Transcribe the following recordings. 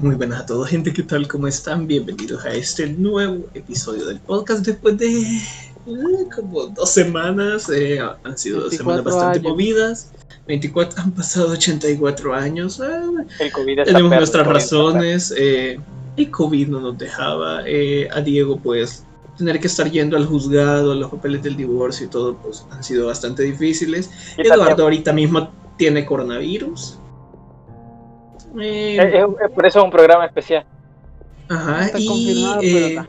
Muy buenas a todos, gente, ¿qué tal? ¿Cómo están? Bienvenidos a este nuevo episodio del podcast después de eh, como dos semanas. eh, han sido dos semanas 24 bastante años. movidas. 24, han pasado 84 años. ah, El COVID tenemos nuestras razones. eh, el COVID no nos dejaba. eh, a Diego, pues, tener que estar yendo al juzgado, los papeles del divorcio y todo, pues, han sido bastante difíciles. Eduardo ahorita mismo tiene coronavirus. Eh, Es- es- es por eso es un programa especial. Ajá, está y, confirmado, pero eh, está.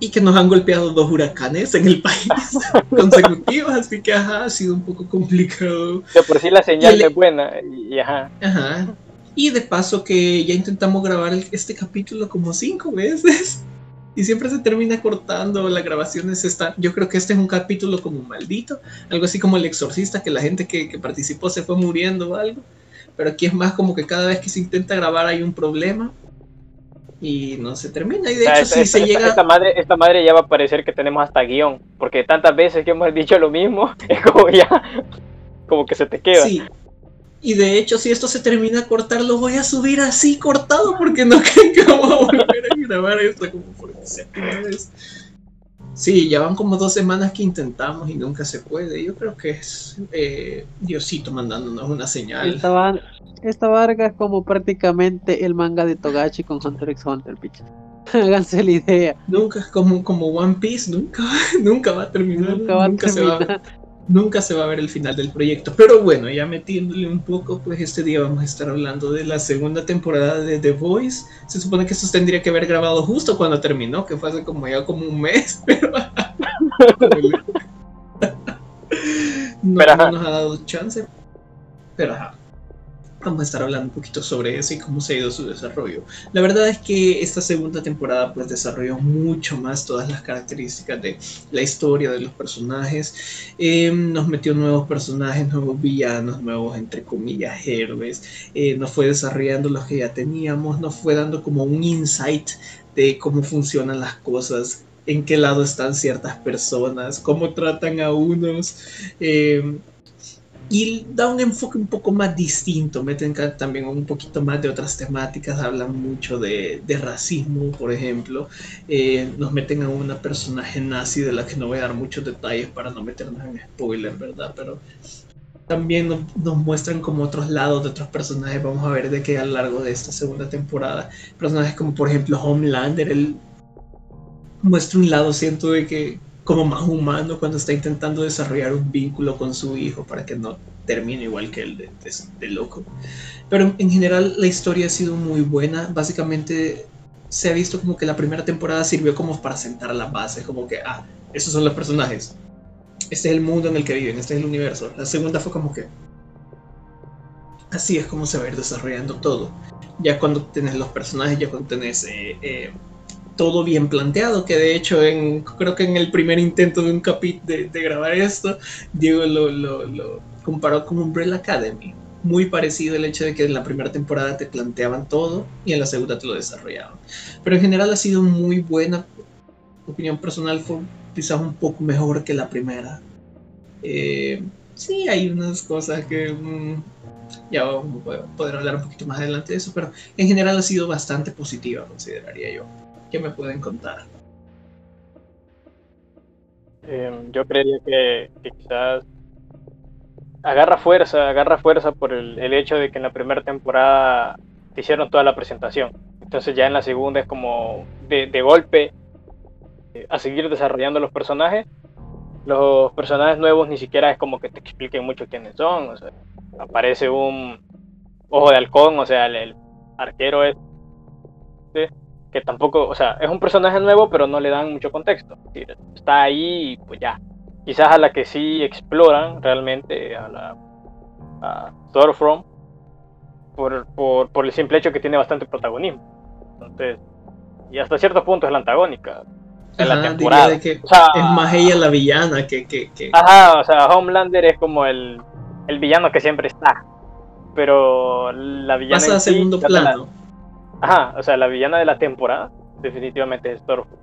y que nos han golpeado dos huracanes en el país consecutivos, así que ajá, ha sido un poco complicado. De por sí la señal Y el- es buena. Y, y ajá. Ajá. Y de paso que ya intentamos grabar el- este capítulo como cinco veces y siempre se termina cortando, las grabaciones están, yo creo que este es un capítulo como maldito, algo así como el exorcista, que la gente que, que participó se fue muriendo o algo, pero aquí es más como que cada vez que se intenta grabar hay un problema y no se termina y de O sea, hecho esta, si esta- se esta- llega... esta madre, esta madre ya va a parecer que tenemos hasta guion. Porque tantas veces que hemos dicho lo mismo, es como ya. Como que se te queda. Sí. Y de hecho, si esto se termina a cortar, lo voy a subir así cortado porque no creo que vamos a volver a grabar esto como por séptima vez. Sí, ya van como dos semanas que intentamos y nunca se puede. Yo creo que es eh, Diosito mandándonos una señal. Esta, va- esta varga es como prácticamente el manga de Togashi con Hunter x Hunter, picha. Háganse la idea. Nunca, como, como One Piece, nunca, nunca va a terminar. Nunca va a se va, terminar. Nunca se va a ver el final del proyecto. Pero bueno, ya metiéndole un poco, pues este día vamos a estar hablando de la segunda temporada de The Voice. Se supone que esto tendría que haber grabado justo cuando terminó, que fue hace como ya como un mes, pero no, no nos ha dado chance. Pero ajá. Vamos a estar hablando un poquito sobre eso y cómo se ha ido su desarrollo. La verdad es que esta segunda temporada pues desarrolló mucho más todas las características de la historia de los personajes. Eh, nos metió nuevos personajes, nuevos villanos, nuevos entre comillas héroes. Eh, nos fue desarrollando los que ya teníamos, nos fue dando como un insight de cómo funcionan las cosas, en qué lado están ciertas personas, cómo tratan a unos. eh, y da un enfoque un poco más distinto, meten también un poquito más de otras temáticas, hablan mucho de, racismo, por ejemplo, Eh, nos meten a una personaje nazi de la que no voy a dar muchos detalles para no meternos en spoiler, ¿verdad? Pero también nos, nos muestran como otros lados de otros personajes, vamos a ver de qué a lo largo de esta segunda temporada, personajes como por ejemplo Homelander, él muestra un lado, siento de que como más humano cuando está intentando desarrollar un vínculo con su hijo para que no termine igual que el de, loco. Pero en general la historia ha sido muy buena. Básicamente se ha visto como que la primera temporada sirvió como para sentar la base, como que, ah, esos son los personajes. Este es el mundo en el que viven, este es el universo. La segunda fue como que... Así es como se va a ir desarrollando todo. Ya cuando tenés los personajes, ya cuando tenés eh, eh, todo bien planteado, que de hecho en, creo que en el primer intento de un capítulo de, de, grabar esto, Diego lo, lo, lo, comparó con Umbrella Academy. Muy parecido el hecho de que en la primera temporada te planteaban todo y en la segunda te lo desarrollaban. Pero en general ha sido muy buena. Opinión personal fue quizás un poco mejor que la primera. Eh, sí, hay unas cosas que mmm, ya vamos a poder hablar un poquito más adelante de eso, pero en general ha sido bastante positiva, consideraría yo. ¿Qué me pueden contar? Eh, yo creería que, quizás agarra fuerza, agarra fuerza por el, hecho de que en la primera temporada te hicieron toda la presentación. Entonces ya en la segunda es como de, golpe eh, a seguir desarrollando los personajes. Los personajes nuevos ni siquiera es como que te expliquen mucho quiénes son. O sea, aparece un ojo de halcón, o sea, el arquero es que tampoco, o sea, es un personaje nuevo, pero no le dan mucho contexto. Está ahí y pues ya. Quizás a la que sí exploran realmente, a la a Stormfront, por, por, por el simple hecho que tiene bastante protagonismo. Entonces, y hasta cierto punto es la antagónica de la temporada. De que o sea, es más ella la villana que, que, que, Ajá, o sea, Homelander es como el, el villano que siempre está. Pero la villana. Pasa a sí, segundo plano. Ajá, o sea, la villana de la temporada definitivamente es Stormfront.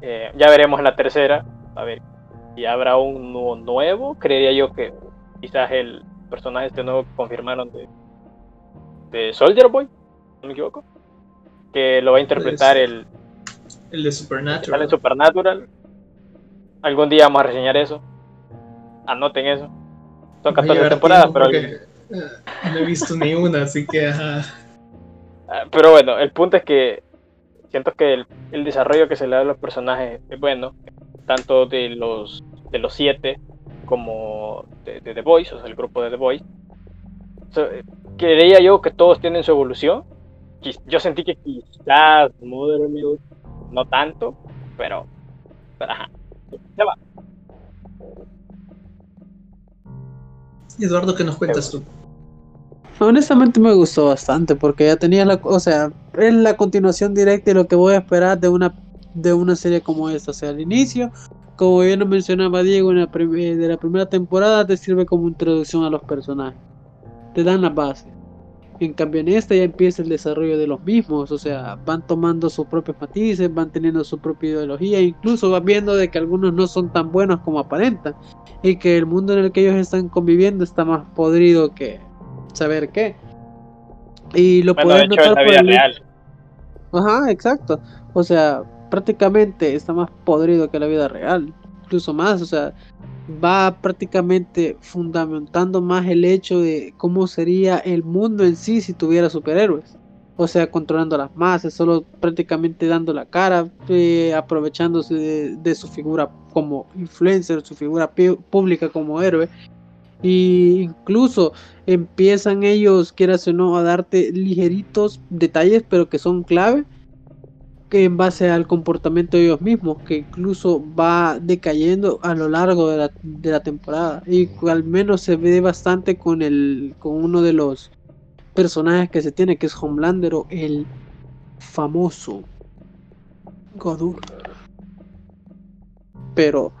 Eh, ya veremos en la tercera, a ver, si habrá un nuevo, nuevo, creería yo que quizás el personaje este nuevo que confirmaron de, de Soldier Boy, no me equivoco. Que lo va a interpretar el, El de Supernatural. en Supernatural. Algún día vamos a reseñar eso. Anoten eso. Son Voy a 14 llevar temporadas, pero, porque, eh, no he visto ni una, así que ajá. Ah, pero bueno, el punto es que siento que el, desarrollo que se le da a los personajes es bueno, tanto de los de los siete como de, The Boys, o sea, el grupo de The Boys. So, creía yo que todos tienen su evolución. Yo sentí que quizás Mother Milk no tanto, pero, pero ajá. Se va. Eduardo, ¿qué nos cuentas tú? Honestamente me gustó bastante porque ya tenía la, o sea, es la continuación directa de lo que voy a esperar de una de una serie como esta, o sea, al inicio, como bien lo mencionaba Diego en la eh, de la primera temporada te sirve como introducción a los personajes. Te dan la base. En cambio en esta ya empieza el desarrollo de los mismos, o sea, van tomando sus propios matices, van teniendo su propia ideología, incluso vas viendo de que algunos no son tan buenos como aparentan y que el mundo en el que ellos están conviviendo está más podrido que saber qué. Y lo Bueno, de puedes notar la por vida el real. Ajá, exacto. O sea, prácticamente está más podrido que la vida real. Incluso más, o sea, va prácticamente fundamentando más el hecho de cómo sería el mundo en sí si tuviera superhéroes. O sea, controlando las masas, solo prácticamente dando la cara, eh, aprovechándose de, de su figura como influencer, su figura pública como héroe. Y incluso empiezan ellos, quieras o no, a darte ligeritos detalles, pero que son clave que en base al comportamiento de ellos mismos, que incluso va decayendo a lo largo de la, de la temporada. Y al menos se ve bastante con el con uno de los personajes que se tiene, que es Homelander o el famoso Godur. Pero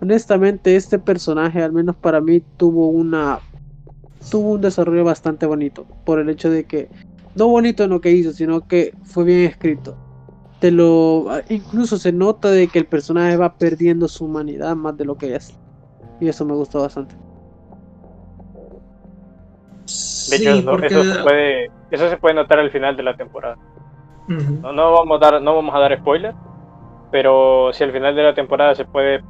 honestamente este personaje, al menos para mí, tuvo una tuvo un desarrollo bastante bonito por el hecho de que no bonito en lo que hizo, sino que fue bien escrito. Te lo incluso se nota de que el personaje va perdiendo su humanidad más de lo que es y eso me gustó bastante. De Sí, hecho, no, porque... eso, se puede, eso se puede notar al final de la temporada. No vamos a dar, no vamos a dar spoiler, pero si al final de la temporada se puede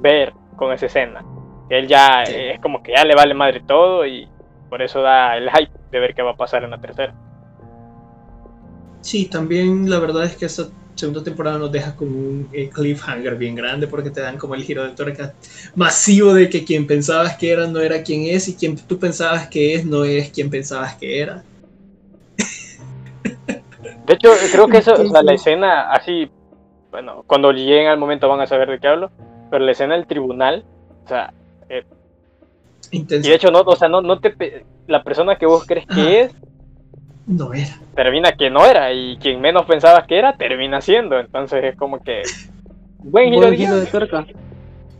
ver con esa escena. Él ya Sí. eh, es como que ya le vale madre todo y por eso da el hype de ver qué va a pasar en la tercera. Sí, también la verdad es que esta segunda temporada nos deja como un eh, cliffhanger bien grande porque te dan como el giro de tuerca masivo de que quien pensabas que era no era quien es y quien tú pensabas que es no es quien pensabas que era. De hecho, creo que eso, la Entonces- escena así, bueno, cuando lleguen al momento van a saber de qué hablo, pero la escena del tribunal, o sea, Intenso. y de hecho no, o sea, no, no te, pe- la persona que vos crees que es, No era. termina que no era, y quien menos pensabas que era, termina siendo, entonces es como que, buen giro Buen de giro de tuerca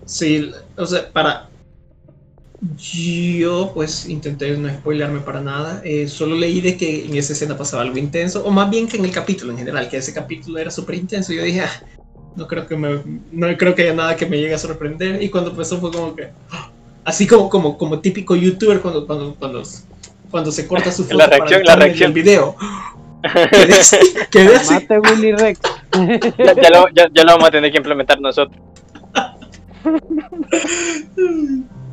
Sí, o sea, para. Yo, pues, intenté no spoilearme para nada. eh, solo leí de que en esa escena pasaba algo intenso, o más bien que en el capítulo en general, que ese capítulo era súper intenso. Yo dije, "Ah, no creo que me, no creo que haya nada que me llegue a sorprender. Y cuando empezó fue como que, así como, como, como típico youtuber cuando, cuando, cuando, cuando se corta su foto La reacción, la para el reacción. del video. Quedé así, quedé así. mate Willy Rex Ya, ya lo, ya- ya lo vamos a tener que implementar nosotros.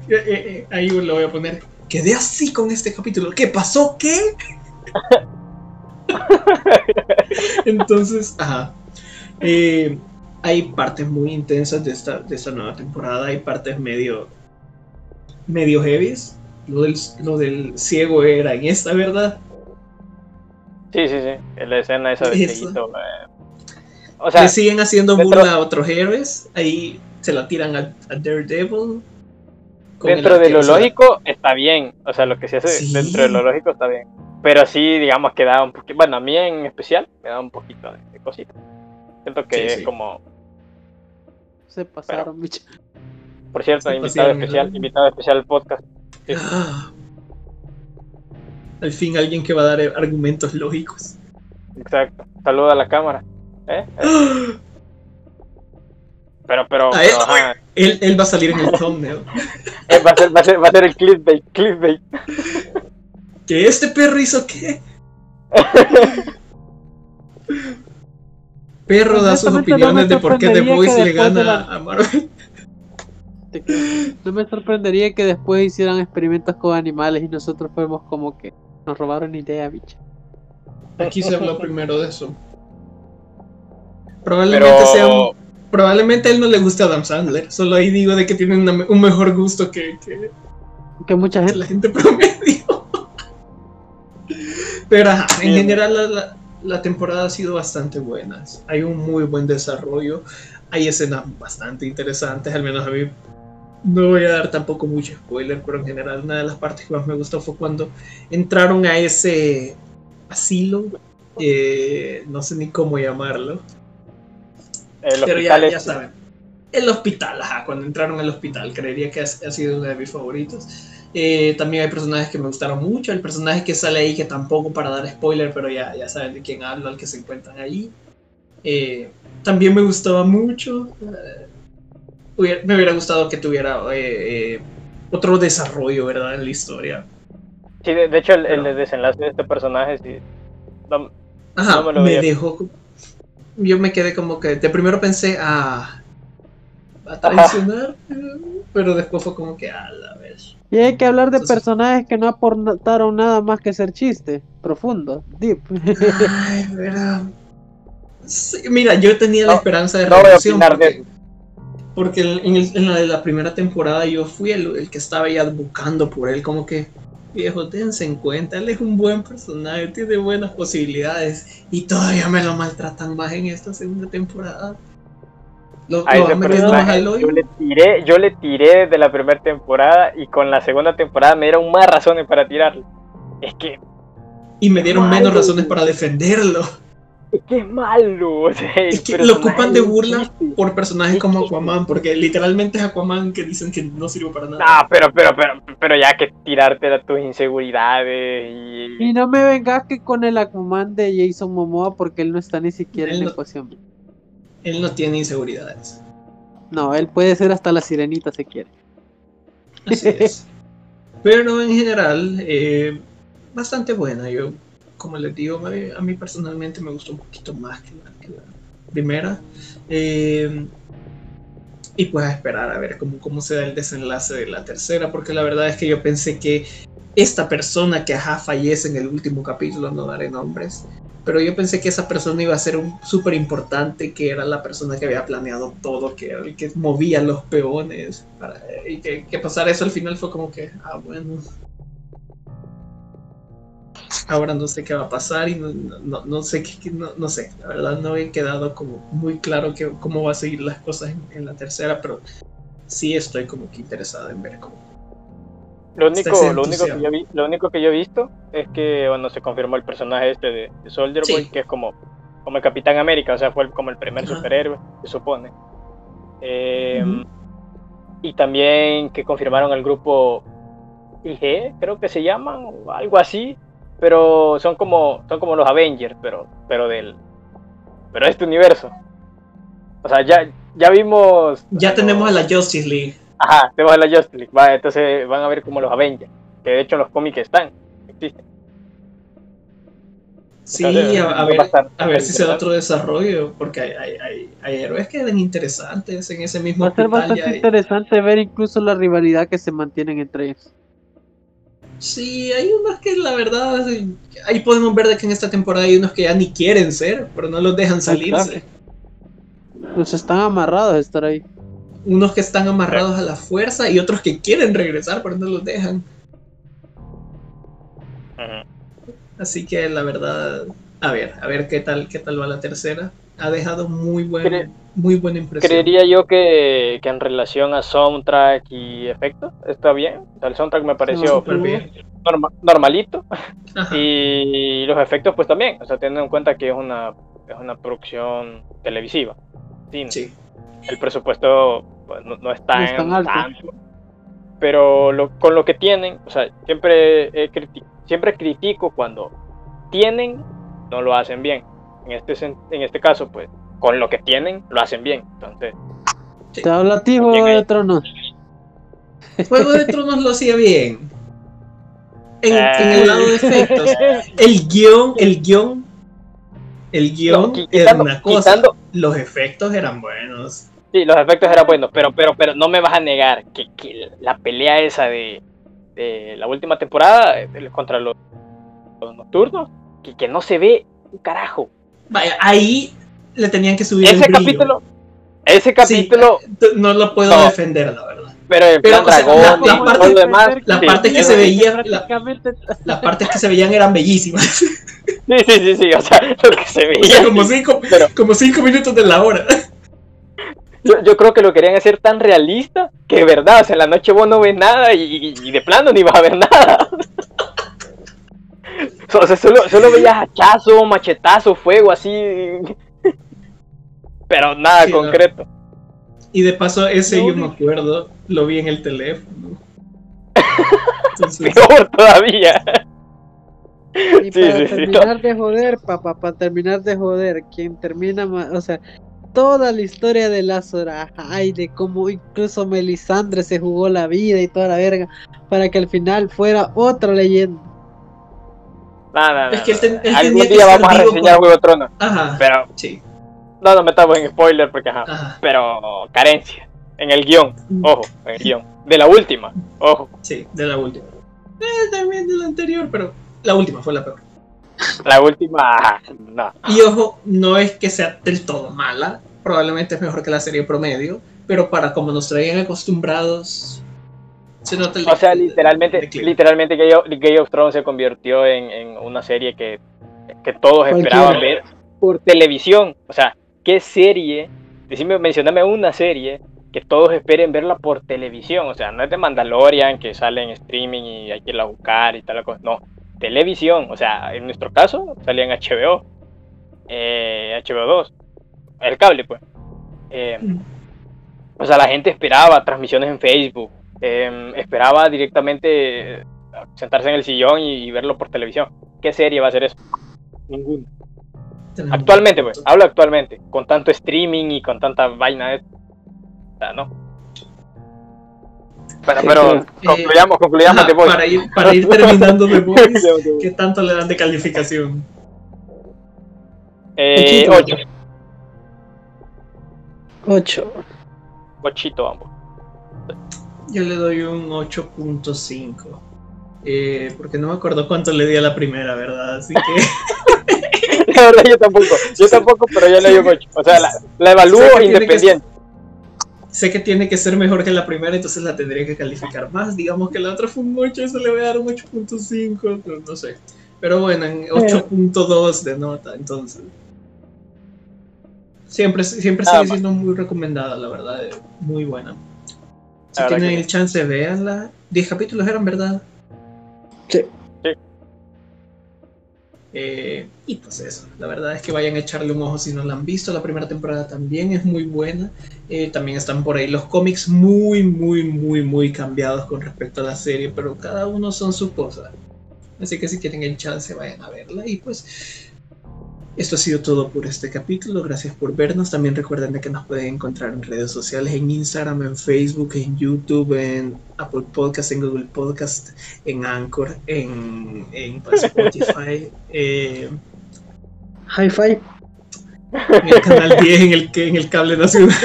Eh, eh, eh, ahí lo voy a poner. Quedé así con este capítulo. ¿Qué pasó? ¿Qué? Entonces, ajá. Eh, hay partes muy intensas de esta, de esta nueva temporada. Hay partes medio. medio heavies. Lo del, lo del ciego era en esta, ¿verdad? Sí, sí, sí, la escena esa de cieguito, eh. O sea, Le siguen haciendo dentro- burla a otros héroes. Ahí se la tiran a, a Daredevil. dentro de lo lógico está bien, o sea, lo que se hace Sí. dentro de lo lógico está bien. Pero sí, digamos que da un poquito, bueno, a mí en especial me da un poquito de, de cosita. Siento que Sí, es sí. como, se pasaron bicho. por cierto, Se invitado pasaron, especial, ¿no? invitado especial al podcast. Sí. Ah. Al fin alguien que va a dar argumentos lógicos. Exacto. Saluda a la cámara. ¿Eh? ¿Eh? Pero, pero. Él, él va a salir en el thumbnail. Eh, va, a ser, va, a ser, va a ser el clickbait, clickbait. ¿Que este perro hizo qué? Perro da sus no opiniones de por qué The Voice que le gana la- a Marvel. No me sorprendería que después hicieran experimentos con animales y nosotros fuéramos como que nos robaron idea, bicho. Aquí se habló primero de eso. Probablemente Pero sea un- Probablemente a él no le guste Adam Sandler. Solo ahí digo de que tiene una un mejor gusto que, que- Que mucha que gente. la gente promedio. Pero ajá, en general la, la- la temporada ha sido bastante buena. Hay un muy buen desarrollo. Hay escenas bastante interesantes, al menos a mí. No voy a dar tampoco mucho spoiler, pero en general una de las partes que más me gustó fue cuando entraron a ese asilo. eh, no sé ni cómo llamarlo. el Pero ya, ya saben. El hospital, ajá, cuando entraron al hospital, creería que ha, ha sido uno de mis favoritos. Eh, también hay personajes que me gustaron mucho. El personaje que sale ahí, que tampoco para dar spoiler, pero ya, ya saben de quién hablo, al que se encuentran ahí. Eh, también me gustaba mucho. eh, hubiera- me hubiera gustado que tuviera eh, eh, otro desarrollo, ¿verdad? En la historia. Sí, de, de hecho, el, desenlace de este personaje, sí. no- Ajá, No me lo me veía. dejó. Yo me quedé como que de primero pensé a. a traicionar, pero después fue como que a la vez. Y hay que hablar de Entonces- personajes que no aportaron nada más que ser chiste. Profundo, deep. Ay, verdad. Sí, mira, yo tenía la No, esperanza de no voy a de porque, eso. porque en, el- en la de la primera temporada yo fui el, el que estaba ya buscando por él, como que viejo, dense en cuenta, él es un buen personaje, tiene buenas posibilidades y todavía me lo maltratan más en esta segunda temporada. Lo, A lo ese personaje yo le tiré, yo le tiré desde la primera temporada y con la segunda temporada me dieron más razones para tirarle. Es que, y me dieron Malo. menos razones para defenderlo. es que es malo. o sea, el Es que lo ocupan de burla por personajes como. Aquaman, porque literalmente es Aquaman que dicen que no sirve para nada. No, pero, pero, pero, pero ya que tirarte a tus inseguridades y... Y no me vengas que con el Aquaman de Jason Momoa porque él no está ni siquiera Él en la no- ecuación. Él no tiene inseguridades. No, él puede ser hasta la sirenita si quiere. Así es. Pero en general, eh, bastante buena. Yo, como les digo, me- a mí personalmente me gustó un poquito más que la, que la primera. Eh, y pues a esperar a ver cómo, cómo se da el desenlace de la tercera, porque la verdad es que yo pensé que esta persona que ajá fallece en el último capítulo, no daré nombres, pero yo pensé que esa persona iba a ser súper importante, que era la persona que había planeado todo, que era el que movía los peones, para, y que, que pasara eso al final fue como que, ah, bueno. Ahora no sé qué va a pasar y no, no, no sé qué, no, no sé, la verdad no he quedado como muy claro que, cómo va a seguir las cosas en, en la tercera, pero sí estoy como que interesado en ver cómo. Lo único, lo, único que yo vi, lo único que yo he visto es que bueno, se confirmó el personaje este de, de Soldier Sí. Boy, que es como, como el Capitán América, o sea, fue como el primer Ajá. superhéroe, se supone. Eh. Y también que confirmaron el grupo IG, creo que se llaman, o algo así, pero son como, son como los Avengers, pero, pero del, pero de este universo. O sea, ya, ya vimos. Ya tenemos a la Justice League. Ajá, tenemos a la Justice League. Va, entonces van a ver como los Avengers. Que de hecho en los cómics están. Existen. Sí, Entonces, a, ver, a ver si se da otro desarrollo, porque hay, hay, hay, hay héroes que eran interesantes en ese mismo Va a ser bastante interesante ver incluso la rivalidad que se mantienen entre ellos. Sí, hay unos que la verdad, ahí podemos ver de que en esta temporada hay unos que ya ni quieren ser, pero no los dejan salirse. Pues están amarrados a estar ahí. Unos que están amarrados a la fuerza y otros que quieren regresar, pero no los dejan. Así que la verdad, a ver, a ver qué tal, qué tal va la tercera. Ha dejado muy buen, muy buena impresión. Creería yo que, que en relación a soundtrack y efectos está bien. O sea, el soundtrack me pareció bien. normalito. Ajá. Y los efectos pues también. O sea, teniendo en cuenta que es una, es una producción televisiva. cine. Sí. el presupuesto pues, no, no es tan, No es tan alto. tanto, pero lo- con lo que tienen, o sea, siempre, he criti- siempre critico cuando tienen, no lo hacen bien. En este, en este caso, pues, con lo que tienen, lo hacen bien. Entonces, Te habla a ti, Juego de Tronos. Juego de Tronos lo hacía bien. en, Eh. en el lado de efectos, el guion, el guion, el guion No, era una cosa. quitando- Los efectos eran buenos. Sí, los efectos eran buenos, pero, pero, pero no me vas a negar que, que la pelea esa de, de la última temporada eh, contra los, los nocturnos, que, que no se ve un carajo. Vaya, ahí le tenían que subir Ese el brillo. capítulo, ese Sí, capítulo, t- no lo puedo No. defender, la verdad. pero en pero, plan o sea, dragón la- la parte- demás. la sí, parte que se sí. veía- la- Las partes que se veían eran bellísimas. Sí, sí, sí, sí, o sea, lo que se O veía. sea, como cinco, Pero- como cinco minutos de la hora. Yo, yo creo que lo querían hacer tan realista que de verdad, o sea, en la noche vos no ves nada y, de plano ni vas a ver nada. O sea, solo, solo veías hachazo, machetazo, fuego, así. Pero nada Sí, no. concreto. Y de paso, ese yo me acuerdo, lo vi en el teléfono. Entonces, Peor todavía. Y Sí, para sí, sí, terminar de joder, papá, para terminar de joder, quien termina, ma- o sea, toda la historia de Azor Ahai, de cómo incluso Melisandre se jugó la vida y toda la verga, para que al final fuera otra leyenda. No, no, no, Es que él ten- no. él tenía Algún día vamos a reseñar Juego de Tronos. Ajá, Pero sí. no nos metamos en spoiler porque ajá. Ajá, Pero carencia. En el guion. Mm. Ojo, en el guion. De la última. Ojo. sí, de la última. Eh, también de la anterior, pero la última fue la peor. La última. No. Y ojo, no es que sea del todo mala, probablemente es mejor que la serie promedio, pero para como nos traían acostumbrados, se nota el O sea, literalmente, declive. literalmente Game of, Game of Thrones se convirtió en, en una serie que, que todos Cualquiera. esperaban ver por televisión. O sea, ¿qué serie? Decime, mencioname una serie que todos esperen verla por televisión. O sea, no es de Mandalorian que sale en streaming y hay que irla a buscar y tal cosa. No, televisión. O sea, en nuestro caso salía en HBO, eh, HBO 2, el cable, pues. Eh, Mm. o sea, la gente esperaba transmisiones en Facebook, eh, esperaba directamente sentarse en el sillón y, y verlo por televisión. ¿Qué serie va a ser eso? Ninguna. Actualmente, pues, hablo actualmente, con tanto streaming y con tanta vaina de... O sea, no. Pero, pero Eh, concluyamos, concluyamos Ajá, The Voice. para, ir, para ir terminando de Boys, The Voice. ¿qué tanto le dan de calificación? Eh, Ochito. 8, 8. ochito ambos. Yo le doy un 8.5. Eh, porque no me acuerdo cuánto le di a la primera, ¿verdad? Así que La verdad, yo tampoco, yo tampoco, pero yo le doy un 8. O sea, la, la evalúo Sé que independiente. sé que tiene que ser mejor que la primera, entonces la tendría que calificar más. Digamos que la otra fue un 8, eso le voy a dar un 8.5, pero no sé. Pero bueno, en 8.2 de nota, entonces. Siempre, siempre Nada sigue siendo muy recomendada, la verdad, eh, muy buena. Si tienen que el chance, véanla. 10 capítulos eran, ¿verdad? Sí. Sí. Eh, y pues eso, la verdad es que vayan a echarle un ojo si no la han visto. La primera temporada también es muy buena. Eh, también están por ahí los cómics muy, muy, muy, muy cambiados con respecto a la serie, pero cada uno son su cosa. Así que si tienen el chance, vayan a verla. Y pues, esto ha sido todo por este capítulo. Gracias por vernos. También recuerden de que nos pueden encontrar en redes sociales, en Instagram, en Facebook, en YouTube, en Apple Podcast, en Google Podcast, en Anchor, en, en pues, Spotify, eh, Hi-Fi. en el canal 10, en el, que- en el cable nacional.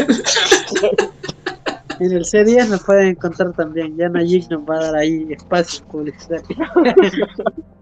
En el C10 nos pueden encontrar también. Ya Nayik nos va a dar ahí espacio publicitario.